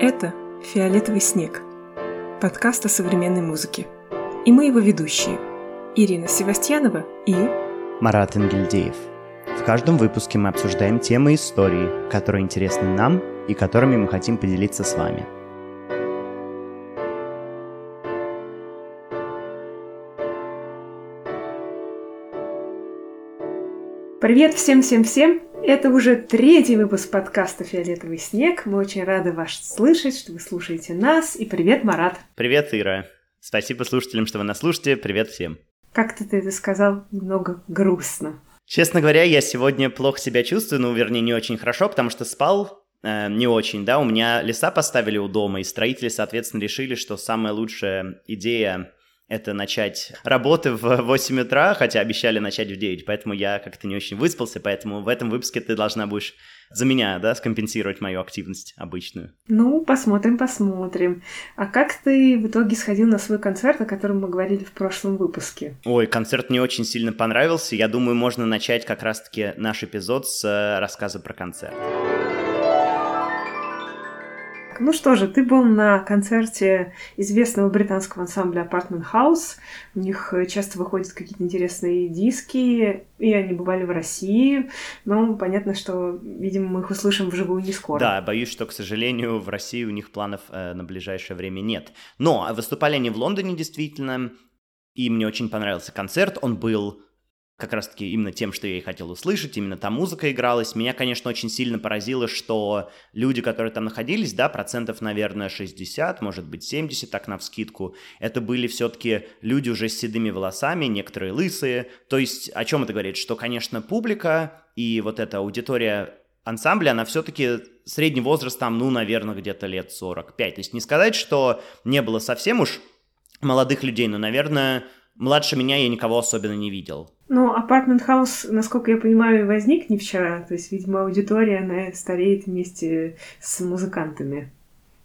Это «Фиолетовый снег» – подкаст о современной музыке. И мы его ведущие – Ирина Севастьянова и Марат Ингельдеев. В каждом выпуске мы обсуждаем темы истории, которые интересны нам и которыми мы хотим поделиться с вами. Привет всем-всем-всем! Это уже третий выпуск подкаста «Фиолетовый снег». Мы очень рады вас слышать, что вы слушаете нас. И привет, Марат. Привет, Ира. Спасибо слушателям, что вы нас слушаете. Привет всем. Как-то ты это сказал немного грустно. Честно говоря, я сегодня плохо себя чувствую, ну, вернее, не очень хорошо, потому что спал э, не очень, да. У меня леса поставили у дома, и строители, соответственно, решили, что самая лучшая идея это начать работы в 8 утра, хотя обещали начать в 9, поэтому я как-то не очень выспался, поэтому в этом выпуске ты должна будешь за меня, да, скомпенсировать мою активность обычную. Ну, посмотрим, посмотрим. А как ты в итоге сходил на свой концерт, о котором мы говорили в прошлом выпуске? Ой, концерт мне очень сильно понравился. Я думаю, можно начать как раз-таки наш эпизод с э, рассказа про концерт. Ну что же, ты был на концерте известного британского ансамбля Apartment House. У них э, часто выходят какие-то интересные диски, и они бывали в России. Но понятно, что, видимо, мы их услышим вживую не скоро. Да, боюсь, что, к сожалению, в России у них планов э, на ближайшее время нет. Но выступали они в Лондоне действительно, и мне очень понравился концерт. Он был как раз-таки именно тем, что я и хотел услышать, именно та музыка игралась. Меня, конечно, очень сильно поразило, что люди, которые там находились, да, процентов, наверное, 60, может быть, 70, так на вскидку, это были все-таки люди уже с седыми волосами, некоторые лысые. То есть о чем это говорит? Что, конечно, публика и вот эта аудитория ансамбля, она все-таки средний возраст там, ну, наверное, где-то лет 45. То есть не сказать, что не было совсем уж молодых людей, но, наверное, младше меня я никого особенно не видел. Ну, Apartment House, насколько я понимаю, возник не вчера. То есть, видимо, аудитория, она стареет вместе с музыкантами.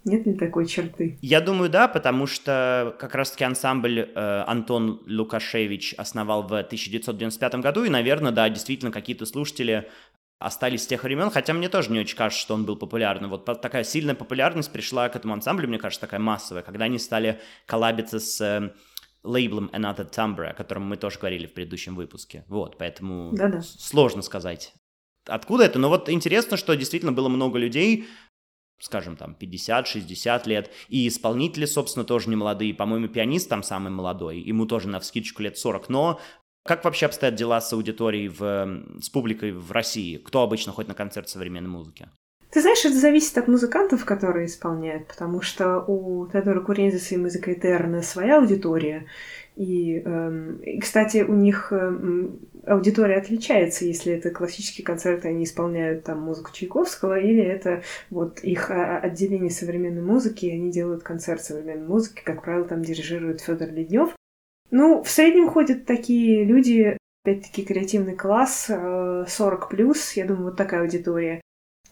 Нет ли такой черты? Я думаю, да, потому что как раз-таки ансамбль э, Антон Лукашевич основал в 1995 году, и, наверное, да, действительно, какие-то слушатели остались с тех времен, хотя мне тоже не очень кажется, что он был популярным. Вот такая сильная популярность пришла к этому ансамблю, мне кажется, такая массовая, когда они стали коллабиться с э, лейблом Another Timbre, о котором мы тоже говорили в предыдущем выпуске. Вот, поэтому Да-да. сложно сказать, откуда это. Но вот интересно, что действительно было много людей, скажем, там, 50-60 лет, и исполнители, собственно, тоже не молодые. По-моему, пианист там самый молодой, ему тоже на вскидочку лет 40. Но как вообще обстоят дела с аудиторией, в, с публикой в России? Кто обычно ходит на концерт современной музыки? Ты знаешь, это зависит от музыкантов, которые исполняют, потому что у Теодора Курензиса и музыка Этерна своя аудитория. И, эм, и, кстати, у них эм, аудитория отличается, если это классические концерты, они исполняют там музыку Чайковского, или это вот их а, отделение современной музыки, они делают концерт современной музыки, как правило, там дирижирует Федор Леднев. Ну, в среднем ходят такие люди, опять-таки, креативный класс, 40 э, я думаю, вот такая аудитория.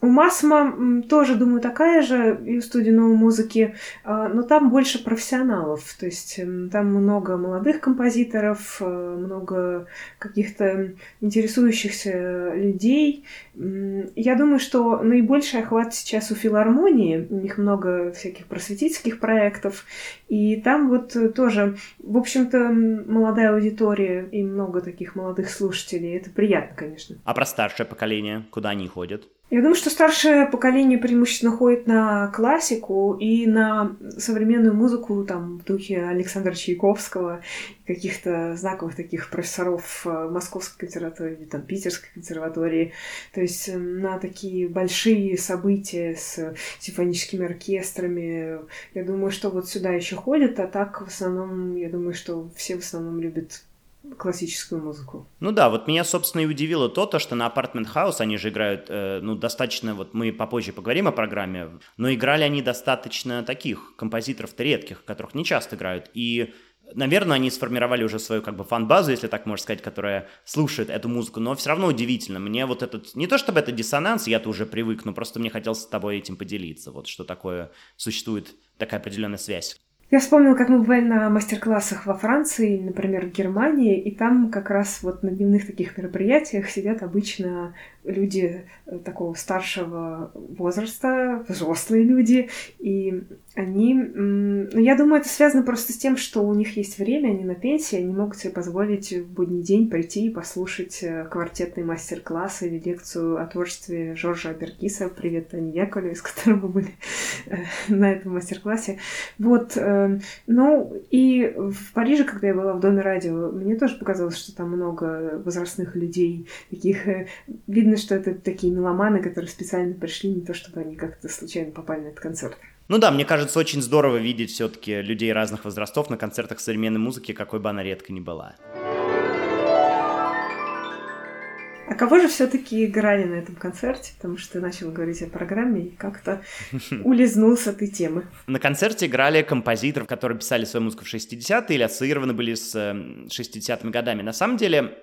У Масма тоже, думаю, такая же и у студии новой музыки, а, но там больше профессионалов. То есть там много молодых композиторов, э, много каких-то интересующихся людей. Я думаю, что наибольший охват сейчас у филармонии. У них много всяких просветительских проектов. И там вот тоже, в общем-то, молодая аудитория и много таких молодых слушателей. Это приятно, конечно. А про старшее поколение? Куда они ходят? Я думаю, что старшее поколение преимущественно ходит на классику и на современную музыку там, в духе Александра Чайковского, каких-то знаковых таких профессоров э, Московской консерватории, там, Питерской консерватории. То есть э, на такие большие события с симфоническими оркестрами. Я думаю, что вот сюда еще ходят, а так в основном, я думаю, что все в основном любят классическую музыку. Ну да, вот меня, собственно, и удивило то, то что на Apartment House они же играют, э, ну, достаточно, вот мы попозже поговорим о программе, но играли они достаточно таких композиторов-то редких, которых не часто играют, и Наверное, они сформировали уже свою как бы фан-базу, если так можно сказать, которая слушает эту музыку, но все равно удивительно. Мне вот этот, не то чтобы это диссонанс, я-то уже привык, но просто мне хотелось с тобой этим поделиться, вот что такое, существует такая определенная связь. Я вспомнила, как мы бывали на мастер-классах во Франции, например, в Германии, и там как раз вот на дневных таких мероприятиях сидят обычно люди э, такого старшего возраста, взрослые люди, и они... Ну, я думаю, это связано просто с тем, что у них есть время, они на пенсии, они могут себе позволить в будний день прийти и послушать э, квартетный мастер-класс или лекцию о творчестве Жоржа Аберкиса. Привет, Ани Яковлевой, с которым мы были э, на этом мастер-классе. Вот. Ну, и в Париже, когда я была в Доме радио, мне тоже показалось, что там много возрастных людей, таких... Видно, видно, что это такие меломаны, которые специально пришли, не то чтобы они как-то случайно попали на этот концерт. Ну да, мне кажется, очень здорово видеть все-таки людей разных возрастов на концертах современной музыки, какой бы она редко ни была. А кого же все-таки играли на этом концерте? Потому что ты начал говорить о программе и как-то улизнул с этой темы. На концерте играли композиторов, которые писали свою музыку в 60-е или ассоциированы были с 60-ми э, годами. На самом деле,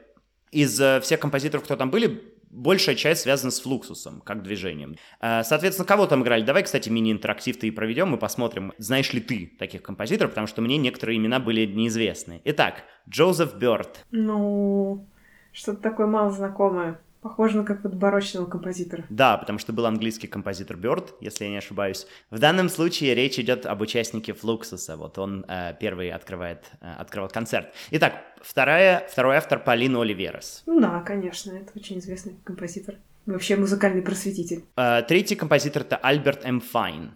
из э, всех композиторов, кто там были, большая часть связана с флуксусом, как движением. Э, соответственно, кого там играли? Давай, кстати, мини-интерактив ты и проведем, и посмотрим, знаешь ли ты таких композиторов, потому что мне некоторые имена были неизвестны. Итак, Джозеф Бёрд. Ну, что-то такое мало знакомое. Похоже на как-то барочного композитора. Да, потому что был английский композитор Бёрд, если я не ошибаюсь. В данном случае речь идет об участнике Флуксуса. Вот он э, первый открывает, э, открывал концерт. Итак, вторая, второй автор Полина Оливерас. Ну да, конечно, это очень известный композитор. Вообще музыкальный просветитель. Э, третий композитор это Альберт М. Файн.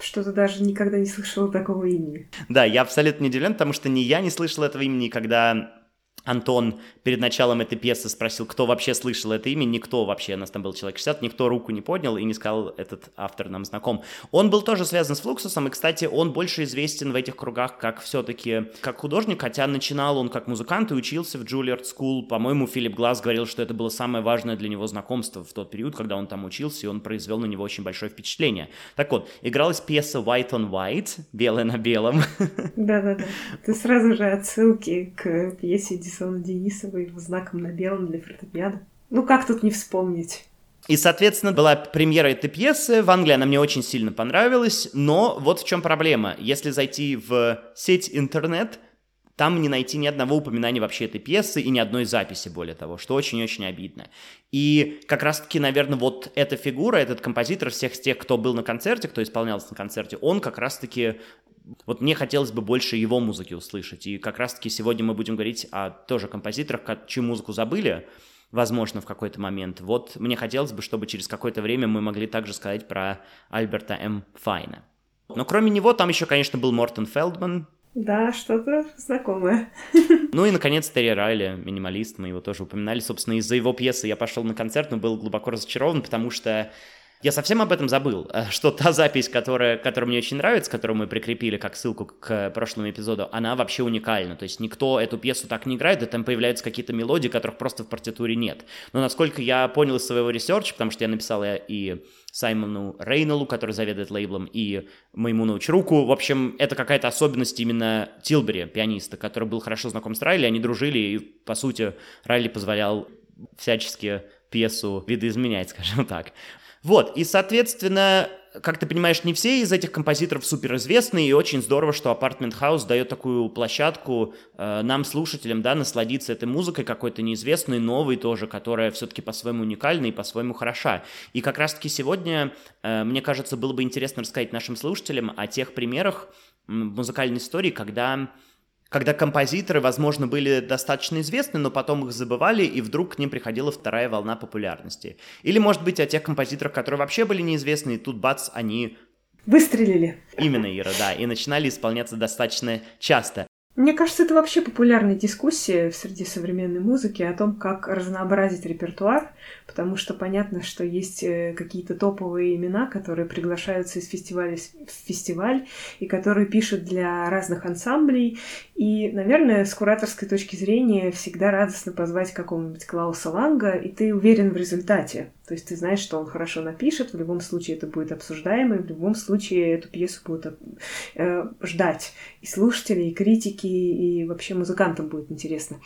Что-то даже никогда не слышала такого имени. Да, я абсолютно не удивлен, потому что ни я не слышал этого имени, когда Антон перед началом этой пьесы спросил, кто вообще слышал это имя, никто вообще, у нас там был человек 60, никто руку не поднял и не сказал, этот автор нам знаком. Он был тоже связан с Флуксусом, и, кстати, он больше известен в этих кругах как все-таки как художник, хотя начинал он как музыкант и учился в Juilliard School. По-моему, Филипп Глаз говорил, что это было самое важное для него знакомство в тот период, когда он там учился, и он произвел на него очень большое впечатление. Так вот, игралась пьеса White on White, белое на белом. Да-да-да. Ты сразу же отсылки к пьесе Эдисона Денисова, его знаком на белом для фортепиано. Ну как тут не вспомнить? И, соответственно, была премьера этой пьесы. В Англии она мне очень сильно понравилась. Но вот в чем проблема. Если зайти в сеть интернет, там не найти ни одного упоминания вообще этой пьесы и ни одной записи, более того, что очень-очень обидно. И как раз-таки, наверное, вот эта фигура, этот композитор всех тех, кто был на концерте, кто исполнялся на концерте, он как раз-таки вот мне хотелось бы больше его музыки услышать. И как раз-таки сегодня мы будем говорить о тоже композиторах, чью музыку забыли, возможно, в какой-то момент. Вот мне хотелось бы, чтобы через какое-то время мы могли также сказать про Альберта М. Файна. Но кроме него там еще, конечно, был Мортон Фелдман. Да, что-то знакомое. Ну и, наконец, Терри Райли, минималист, мы его тоже упоминали. Собственно, из-за его пьесы я пошел на концерт, но был глубоко разочарован, потому что я совсем об этом забыл, э, что та запись, которая, которая мне очень нравится, которую мы прикрепили как ссылку к прошлому эпизоду, она вообще уникальна. То есть никто эту пьесу так не играет, и там появляются какие-то мелодии, которых просто в партитуре нет. Но насколько я понял из своего research'а, потому что я написал и Саймону Рейнеллу, который заведует лейблом, и моему научруку. В общем, это какая-то особенность именно Тилбери, пианиста, который был хорошо знаком с Райли, они дружили, и, по сути, Райли позволял всячески пьесу видоизменять, скажем так. Вот, и, соответственно, как ты понимаешь, не все из этих композиторов суперизвестные, и очень здорово, что Apartment House дает такую площадку э, нам, слушателям, да, насладиться этой музыкой какой-то неизвестной, новой тоже, которая все-таки по-своему уникальна и по-своему хороша. И как раз-таки сегодня, э, мне кажется, было бы интересно рассказать нашим слушателям о тех примерах музыкальной истории, когда когда композиторы, возможно, были достаточно известны, но потом их забывали, и вдруг к ним приходила вторая волна популярности. Или, может быть, о тех композиторах, которые вообще были неизвестны, и тут, бац, они... Выстрелили. Именно, Ира, да, и начинали исполняться достаточно часто. Мне кажется, это вообще популярная дискуссия среди современной музыки о том, как разнообразить репертуар, потому что понятно, что есть э, какие-то топовые имена, которые приглашаются из фестиваля в фестиваль и которые пишут для разных ансамблей. И, наверное, с кураторской точки зрения всегда радостно позвать какого-нибудь Клауса Ланга, и ты уверен в результате. То есть ты знаешь, что он хорошо напишет, в любом случае это будет обсуждаемо, и в любом случае эту пьесу будут э, ждать и слушатели, и критики, и вообще музыкантам будет интересно.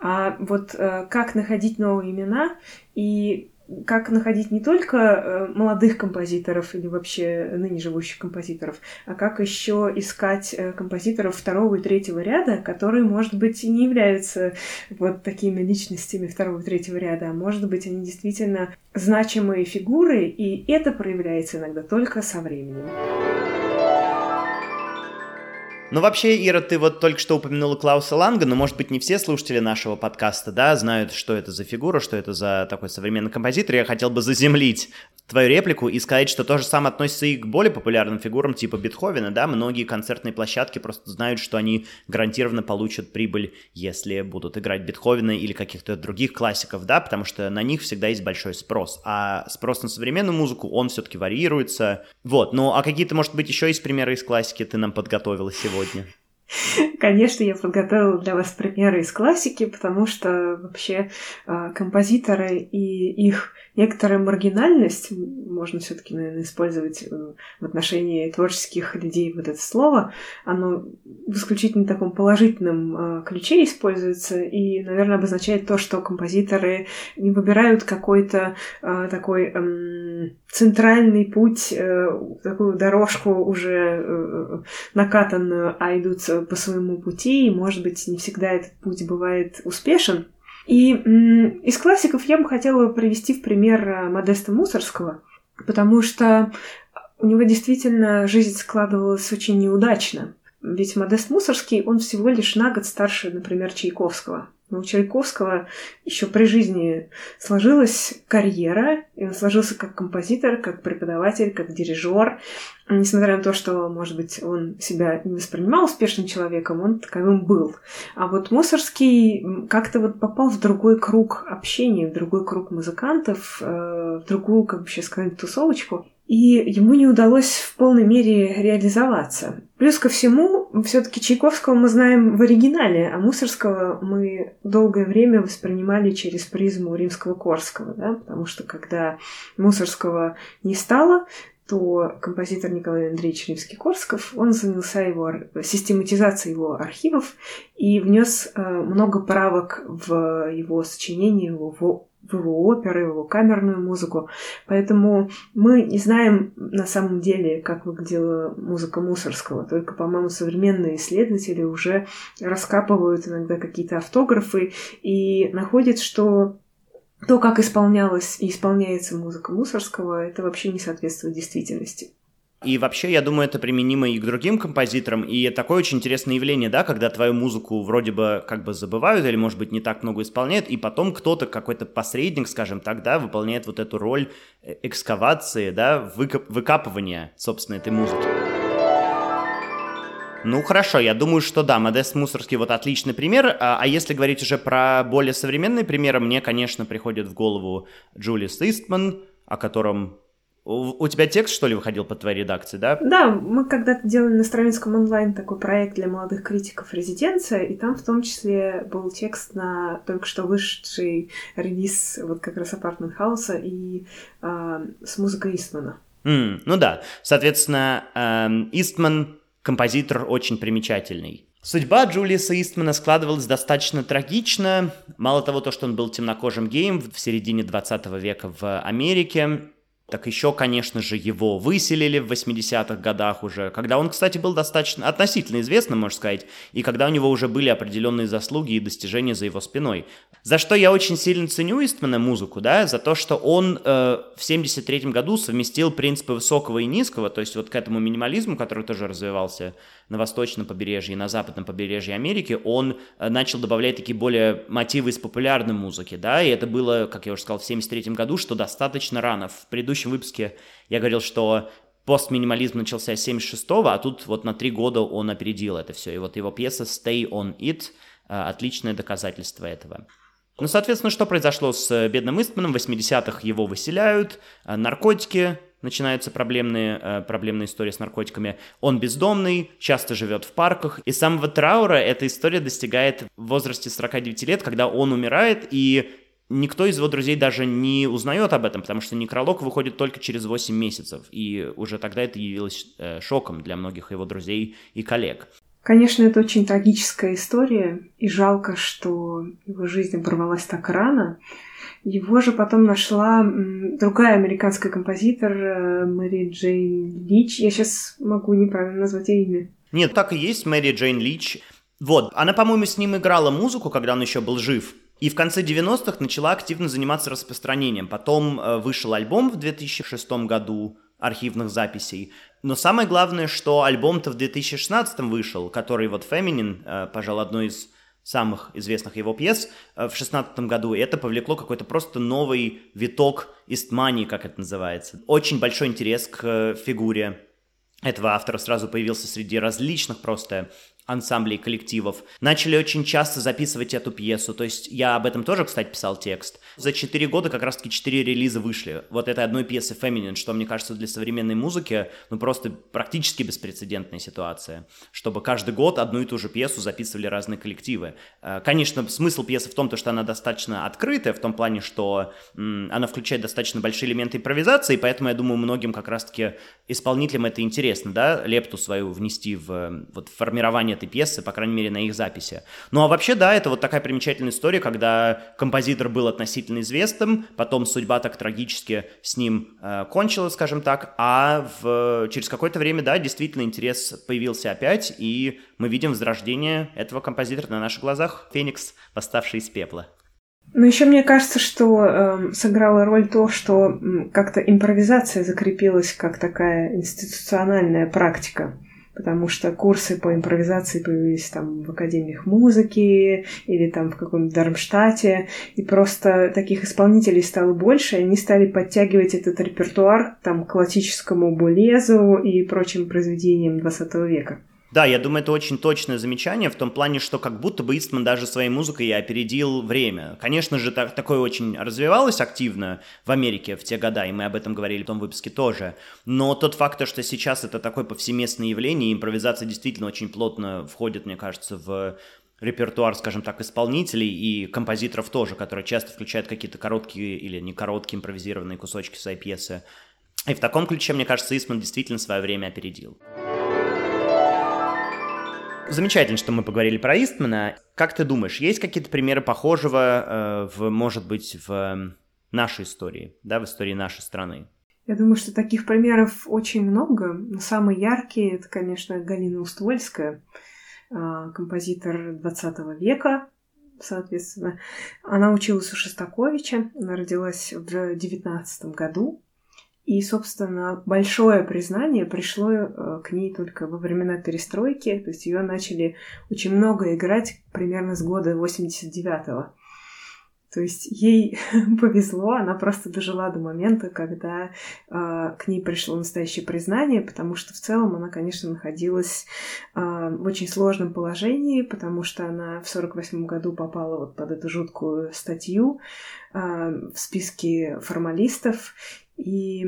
А вот э, как находить новые имена и как находить не только э, молодых композиторов или вообще ныне живущих композиторов, а как еще искать э, композиторов второго и третьего ряда, которые, может быть, и не являются вот такими личностями второго и третьего ряда, а может быть, они действительно значимые фигуры, и это проявляется иногда только со временем. Ну, вообще, Ира, ты вот только что упомянула Клауса Ланга, но, может быть, не все слушатели нашего подкаста, да, знают, что это за фигура, что это за такой современный композитор. Я хотел бы заземлить твою реплику и сказать, что то же самое относится и к более популярным фигурам типа Бетховена, да, многие концертные площадки просто знают, что они гарантированно получат прибыль, если будут играть Бетховена или каких-то других классиков, да, потому что на них всегда есть большой спрос, а спрос на современную музыку, он все-таки варьируется, вот, ну, а какие-то, может быть, еще есть примеры из классики ты нам подготовила сегодня? Конечно, я подготовила для вас примеры из классики, потому что вообще а, композиторы и их некоторая маргинальность, можно все-таки, наверное, использовать э, в отношении творческих людей вот это слово, оно в исключительно таком положительном э, ключе используется и, наверное, обозначает то, что композиторы не выбирают какой-то э, такой э, центральный путь, э, такую дорожку уже э, накатанную, а идут по своему пути, и, может быть, не всегда этот путь бывает успешен. И из классиков я бы хотела привести в пример э, Модеста Мусорского, потому что у него действительно жизнь складывалась очень неудачно. Ведь Модест Мусорский, он всего лишь на год старше, например, Чайковского. У Чайковского еще при жизни сложилась карьера, и он сложился как композитор, как преподаватель, как дирижер. Несмотря на то, что, может быть, он себя не воспринимал успешным человеком, он таковым был. А вот Мусорский как-то вот попал в другой круг общения, в другой круг музыкантов, э, в другую, как бы сейчас сказать, тусовочку и ему не удалось в полной мере реализоваться. Плюс ко всему, все-таки Чайковского мы знаем в оригинале, а Мусорского мы долгое время воспринимали через призму римского Корского, да, потому что когда Мусорского не стало, то композитор Николай Андреевич Римский-Корсков, он занялся его систематизацией его архивов и внес э, много правок в его сочинение, в в его оперы, его камерную музыку. Поэтому мы не знаем на самом деле, как выглядела музыка Мусорского. Только, по-моему, современные исследователи уже раскапывают иногда какие-то автографы и находят, что то, как исполнялась и исполняется музыка Мусорского, это вообще не соответствует действительности. И вообще, я думаю, это применимо и к другим композиторам, и такое очень интересное явление, да, когда твою музыку вроде бы как бы забывают или, может быть, не так много исполняют, и потом кто-то, какой-то посредник, скажем так, да, выполняет вот эту роль э, экскавации, да, выкап- выкапывания, собственно, этой музыки. Ну хорошо, я думаю, что да, Модест Мусорский вот отличный пример. А, а если говорить уже про более современные примеры, мне, конечно, приходит в голову Джулиус Истман, о котором у тебя текст, что ли, выходил под твоей редакции, да? Да, мы когда-то делали на Стравинском онлайн такой проект для молодых критиков «Резиденция», и там в том числе был текст на только что вышедший релиз вот как раз Apartment House и э, с музыкой Истмана. Mm, ну да, соответственно, э, Истман композитор очень примечательный. Судьба Джулиуса Истмана складывалась достаточно трагично. Мало того, то, что он был темнокожим геем в середине 20 века в Америке, так еще, конечно же, его выселили в 80-х годах уже, когда он, кстати, был достаточно относительно известным, можно сказать, и когда у него уже были определенные заслуги и достижения за его спиной. За что я очень сильно ценю Истмана музыку, да, за то, что он э, в 73-м году совместил принципы высокого и низкого, то есть вот к этому минимализму, который тоже развивался на восточном побережье и на западном побережье Америки, он э, начал добавлять такие более мотивы из популярной музыки, да, и это было, как я уже сказал, в 73 году, что достаточно рано. В предыдущем выпуске я говорил, что постминимализм начался с 76-го, а тут вот на три года он опередил это все. И вот его пьеса «Stay on It» э, — отличное доказательство этого. Ну, соответственно, что произошло с бедным Истманом? В 80-х его выселяют, э, наркотики, начинаются проблемные, э, проблемные истории с наркотиками. Он бездомный, часто живет в парках. И самого траура эта история достигает в возрасте 49 лет, когда он умирает, и никто из его друзей даже не узнает об этом, потому что некролог выходит только через 8 месяцев. И уже тогда это явилось э, шоком для многих его друзей и коллег. Конечно, это очень трагическая история, и жалко, что его жизнь оборвалась так рано. Его же потом нашла другая американская композитор э, Мэри Джейн Лич. Я сейчас могу неправильно назвать ее имя. Нет, так и есть, Мэри Джейн Лич. Вот, она, по-моему, с ним играла музыку, когда он еще был жив. И в конце 90-х начала активно заниматься распространением. Потом э, вышел альбом в 2006 году архивных записей. Но самое главное, что альбом-то в 2016 вышел, который вот Feminine, э, пожалуй, одной из самых известных его пьес э, в шестнадцатом году, и это повлекло какой-то просто новый виток истмании, как это называется. Очень большой интерес к э, фигуре этого автора сразу появился среди различных просто ансамблей, коллективов, начали очень часто записывать эту пьесу, то есть я об этом тоже, кстати, писал текст. За четыре года как раз-таки четыре релиза вышли вот этой одной пьесы Feminine, что, мне кажется, для современной музыки, ну, просто практически беспрецедентная ситуация, чтобы каждый год одну и ту же пьесу записывали разные коллективы. Э, конечно, смысл пьесы в том, то, что она достаточно открытая, в том плане, что она включает достаточно большие элементы импровизации, поэтому, я думаю, многим как раз-таки исполнителям это интересно, да, лепту свою внести в вот, формирование этой пьесы, по крайней мере, на их записи. Ну а вообще, да, это вот такая примечательная история, когда композитор был относительно известным, потом судьба так трагически с ним э, кончила, скажем так, а в, через какое-то время, да, действительно интерес появился опять, и мы видим возрождение этого композитора на наших глазах, Феникс, восставший из пепла. Ну, еще мне кажется, что э, сыграла роль то, что э, как-то импровизация закрепилась как такая институциональная практика потому что курсы по импровизации появились там в академиях музыки или там в каком-то Дармштадте, и просто таких исполнителей стало больше, и они стали подтягивать этот репертуар там к классическому булезу и прочим произведениям 20 века. Да, я думаю, это очень точное замечание в том плане, что как будто бы Истман даже своей музыкой опередил время. Конечно же, так, такое очень развивалось активно в Америке в те года, и мы об этом говорили в том выпуске тоже. Но тот факт, что сейчас это такое повсеместное явление, и импровизация действительно очень плотно входит, мне кажется, в репертуар, скажем так, исполнителей и композиторов тоже, которые часто включают какие-то короткие или не короткие импровизированные кусочки своей пьесы. И в таком ключе, мне кажется, Исман действительно свое время опередил. Замечательно, что мы поговорили про Истмана. Как ты думаешь, есть какие-то примеры похожего, э, в, может быть, в нашей истории, да, в истории нашей страны? Я думаю, что таких примеров очень много. Но самый яркий это, конечно, Галина Уствольская, э, композитор 20 века, соответственно. Она училась у Шостаковича, она родилась в 19 году, и, собственно, большое признание пришло э, к ней только во времена перестройки. То есть ее начали очень много играть примерно с года 89-го. То есть ей повезло, она просто дожила до момента, когда э, к ней пришло настоящее признание, потому что в целом она, конечно, находилась э, в очень сложном положении, потому что она в 48 году попала вот под эту жуткую статью э, в списке формалистов, и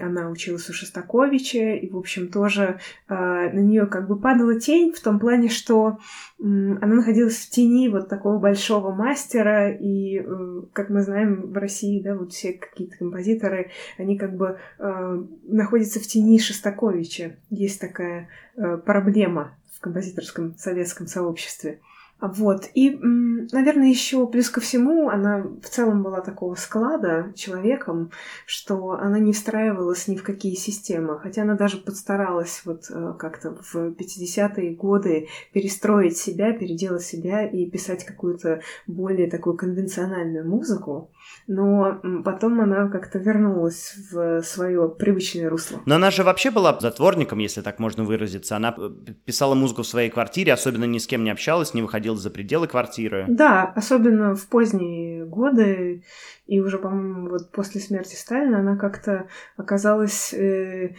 она училась у Шостаковича, и, в общем, тоже э, на нее как бы падала тень в том плане, что э, она находилась в тени вот такого большого мастера, и, э, как мы знаем, в России, да, вот все какие-то композиторы, они как бы э, находятся в тени Шостаковича. Есть такая э, проблема в композиторском советском сообществе. Вот. И, наверное, еще плюс ко всему, она в целом была такого склада человеком, что она не встраивалась ни в какие системы. Хотя она даже подстаралась вот э, как-то в 50-е годы перестроить себя, переделать себя и писать какую-то более такую конвенциональную музыку но потом она как-то вернулась в свое привычное русло. Но она же вообще была затворником, если так можно выразиться. Она э, писала музыку в своей квартире, особенно ни с кем не общалась, не выходила за пределы квартиры. Да, особенно в поздние годы, и уже, по-моему, вот после смерти Сталина она как-то оказалась э,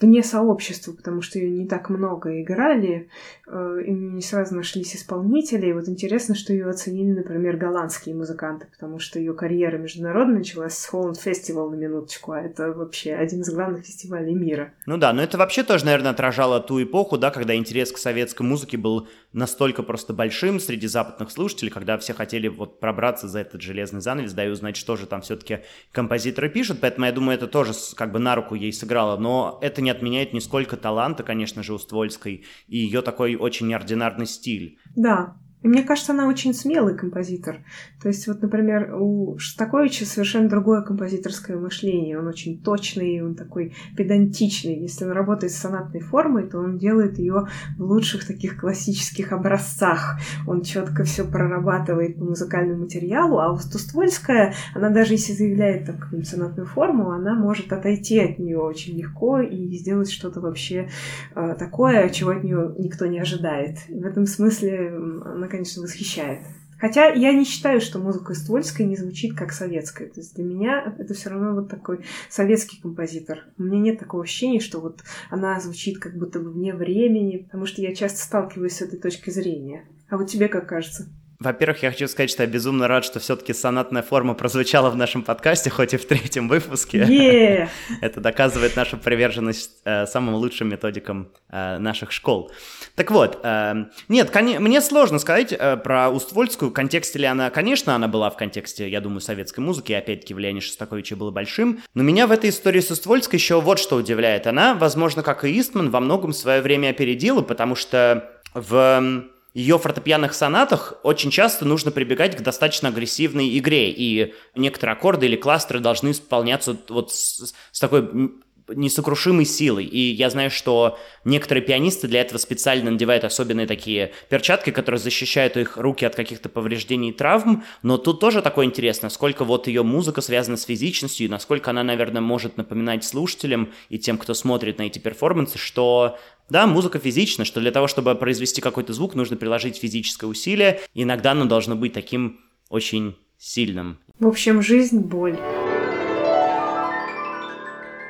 вне сообщества, потому что ее не так много играли, э, и не сразу нашлись исполнители. И вот интересно, что ее оценили, например, голландские музыканты, потому что ее карьера международная началась с Холланд Фестивал на минуточку, а это вообще один из главных фестивалей мира. Ну да, но это вообще тоже, наверное, отражало ту эпоху, да, когда интерес к советской музыке был настолько просто большим среди западных слушателей, когда все хотели вот пробраться за этот железный занавес, да, и узнать, что же там все-таки композиторы пишут, поэтому я думаю, это тоже как бы на руку ей сыграло, но это не отменяет нисколько таланта, конечно же, у Ствольской и ее такой очень неординарный стиль. Да, И мне кажется, она очень смелый композитор. То есть, вот, например, у Шостаковича совершенно другое композиторское мышление. Он очень точный, он такой педантичный. Если он работает с сонатной формой, то он делает ее в лучших таких классических образцах. Он четко все прорабатывает по музыкальному материалу, а Устуствольская, она даже если заявляет так, сонатную форму, она может отойти от нее очень легко и сделать что-то вообще э, такое, чего от нее никто не ожидает. В этом смысле она конечно, восхищает. Хотя я не считаю, что музыка Ствольская не звучит как советская. То есть для меня это все равно вот такой советский композитор. У меня нет такого ощущения, что вот она звучит как будто бы вне времени, потому что я часто сталкиваюсь с этой точкой зрения. А вот тебе как кажется? Во-первых, я хочу сказать, что я безумно рад, что все-таки сонатная форма прозвучала в нашем подкасте, хоть и в третьем выпуске. Yeah. Это доказывает нашу приверженность э, самым лучшим методикам э, наших школ. Так вот, э, нет, мне сложно сказать э, про Уствольскую, в контексте ли она... Конечно, она была в контексте, я думаю, советской музыки, и опять-таки влияние Шостаковича было большим, но меня в этой истории с Уствольской еще вот что удивляет. Она, возможно, как и Истман, во многом свое время опередила, потому что в ее фортепианных сонатах очень часто нужно прибегать к достаточно агрессивной игре, и некоторые аккорды или кластеры должны исполняться вот с, с такой несокрушимой силой. И я знаю, что некоторые пианисты для этого специально надевают особенные такие перчатки, которые защищают их руки от каких-то повреждений и травм. Но тут тоже такое интересно, сколько вот ее музыка связана с физичностью, и насколько она, наверное, может напоминать слушателям и тем, кто смотрит на эти перформансы, что да, музыка физична, что для того, чтобы произвести какой-то звук, нужно приложить физическое усилие. Иногда оно должно быть таким очень сильным. В общем, жизнь — боль.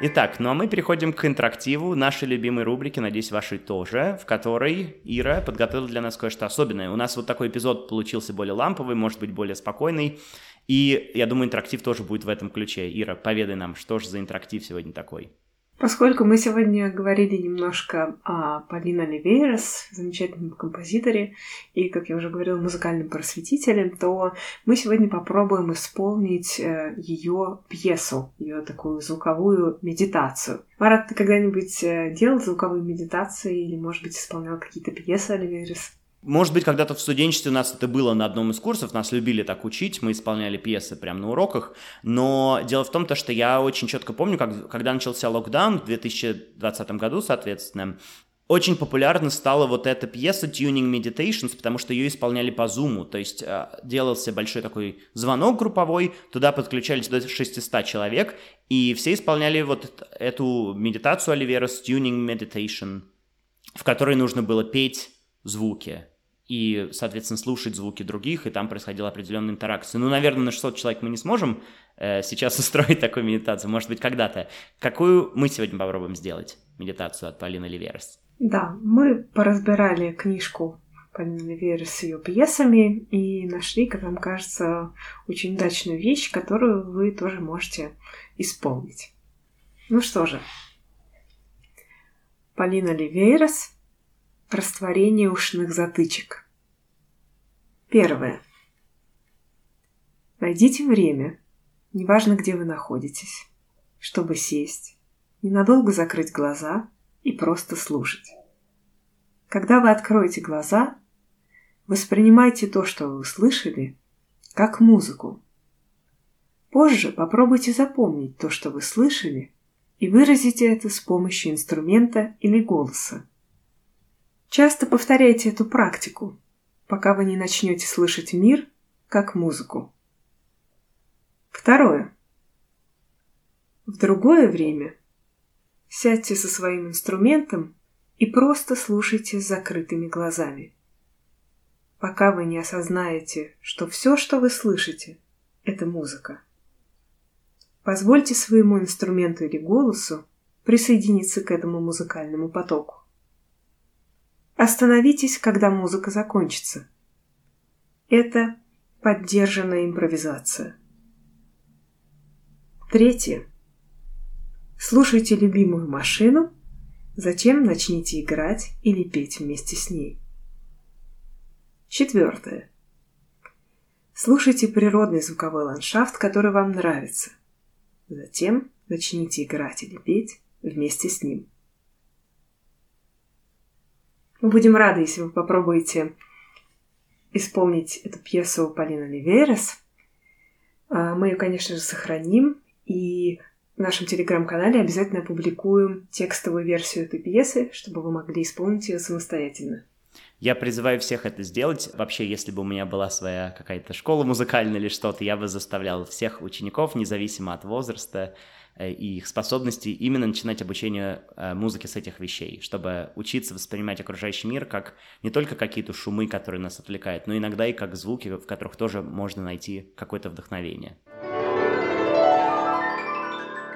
Итак, ну а мы переходим к интерактиву, нашей любимой рубрики, надеюсь, вашей тоже, в которой Ира подготовила для нас кое-что особенное. У нас вот такой эпизод получился более ламповый, может быть, более спокойный, и я думаю, интерактив тоже будет в этом ключе. Ира, поведай нам, что же за интерактив сегодня такой? Поскольку мы сегодня говорили немножко о Полине Оливейрос, замечательном композиторе и, как я уже говорила, музыкальном просветителе, то мы сегодня попробуем исполнить э, ее пьесу, ее такую звуковую медитацию. Марат, ты когда-нибудь э, делал звуковые медитации или, может быть, исполнял какие-то пьесы Оливейрос? Может быть, когда-то в студенчестве у нас это было на одном из курсов, нас любили так учить, мы исполняли пьесы прямо на уроках, но дело в том, то, что я очень четко помню, как, когда начался локдаун в 2020 году, соответственно, очень популярна стала вот эта пьеса Tuning Meditations, потому что ее исполняли по зуму, то есть э, делался большой такой звонок групповой, туда подключались до 600 человек, и все исполняли вот эту медитацию Оливера с Tuning Meditation, в которой нужно было петь звуки и, соответственно, слушать звуки других, и там происходила определенная интеракция. Ну, наверное, на 600 человек мы не сможем э, сейчас устроить такую медитацию, может быть, когда-то. Какую мы сегодня попробуем сделать медитацию от Полины Ливерс? Да, мы поразбирали книжку Полины Ливерс с ее пьесами и нашли, как нам кажется, очень удачную вещь, которую вы тоже можете исполнить. Ну что же, Полина Ливерс Растворение ушных затычек. Первое. Найдите время, неважно, где вы находитесь, чтобы сесть, ненадолго закрыть глаза и просто слушать. Когда вы откроете глаза, воспринимайте то, что вы услышали, как музыку. Позже попробуйте запомнить то, что вы слышали, и выразите это с помощью инструмента или голоса. Часто повторяйте эту практику, пока вы не начнете слышать мир как музыку. Второе. В другое время сядьте со своим инструментом и просто слушайте с закрытыми глазами. Пока вы не осознаете, что все, что вы слышите, это музыка. Позвольте своему инструменту или голосу присоединиться к этому музыкальному потоку. Остановитесь, когда музыка закончится. Это поддержанная импровизация. Третье. Слушайте любимую машину, затем начните играть или петь вместе с ней. Четвертое. Слушайте природный звуковой ландшафт, который вам нравится. Затем начните играть или петь вместе с ним. Мы будем рады, если вы попробуете исполнить эту пьесу Полина Ливерес. А, мы ее, конечно же, сохраним, и в нашем телеграм-канале обязательно опубликуем текстовую версию этой пьесы, чтобы вы могли исполнить ее самостоятельно. Я призываю всех это сделать. Вообще, если бы у меня была своя какая-то школа музыкальная или что-то, я бы заставлял всех учеников, независимо от возраста, и их способности именно начинать обучение э, музыке с этих вещей, чтобы учиться воспринимать окружающий мир как не только какие-то шумы, которые нас отвлекают, но иногда и как звуки, в которых тоже можно найти какое-то вдохновение.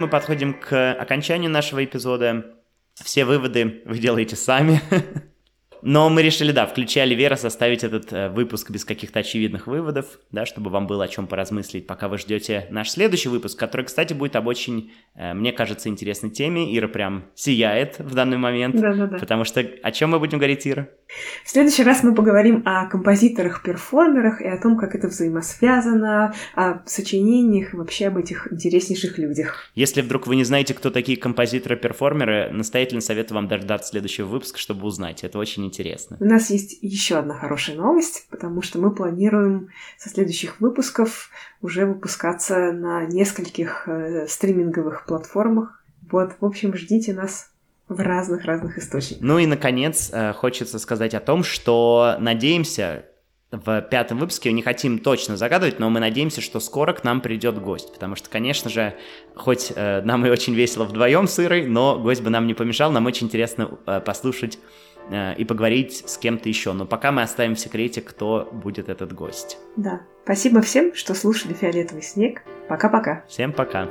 Мы подходим к окончанию нашего эпизода. Все выводы вы делаете сами. Но мы решили, да, включая Оливера, составить этот э, выпуск без каких-то очевидных выводов, да, чтобы вам было о чем поразмыслить, пока вы ждете наш следующий выпуск, который, кстати, будет об очень, э, мне кажется, интересной теме. Ира прям сияет в данный момент. Да-да-да. Потому что о чем мы будем говорить, Ира? В следующий раз мы поговорим о композиторах-перформерах и о том, как это взаимосвязано, о сочинениях и вообще об этих интереснейших людях. Если вдруг вы не знаете, кто такие композиторы-перформеры, настоятельно советую вам дождаться следующего выпуска, чтобы узнать. Это очень интересно интересно. У нас есть еще одна хорошая новость, потому что мы планируем со следующих выпусков уже выпускаться на нескольких э, стриминговых платформах. Вот, в общем, ждите нас в разных-разных источниках. Ну и, наконец, э, хочется сказать о том, что надеемся, в пятом выпуске не хотим точно загадывать, но мы надеемся, что скоро к нам придет гость. Потому что, конечно же, хоть э, нам и очень весело вдвоем с Ирой, но гость бы нам не помешал. Нам очень интересно э, послушать и поговорить с кем-то еще. Но пока мы оставим в секрете, кто будет этот гость. Да. Спасибо всем, что слушали «Фиолетовый снег». Пока-пока. Всем пока.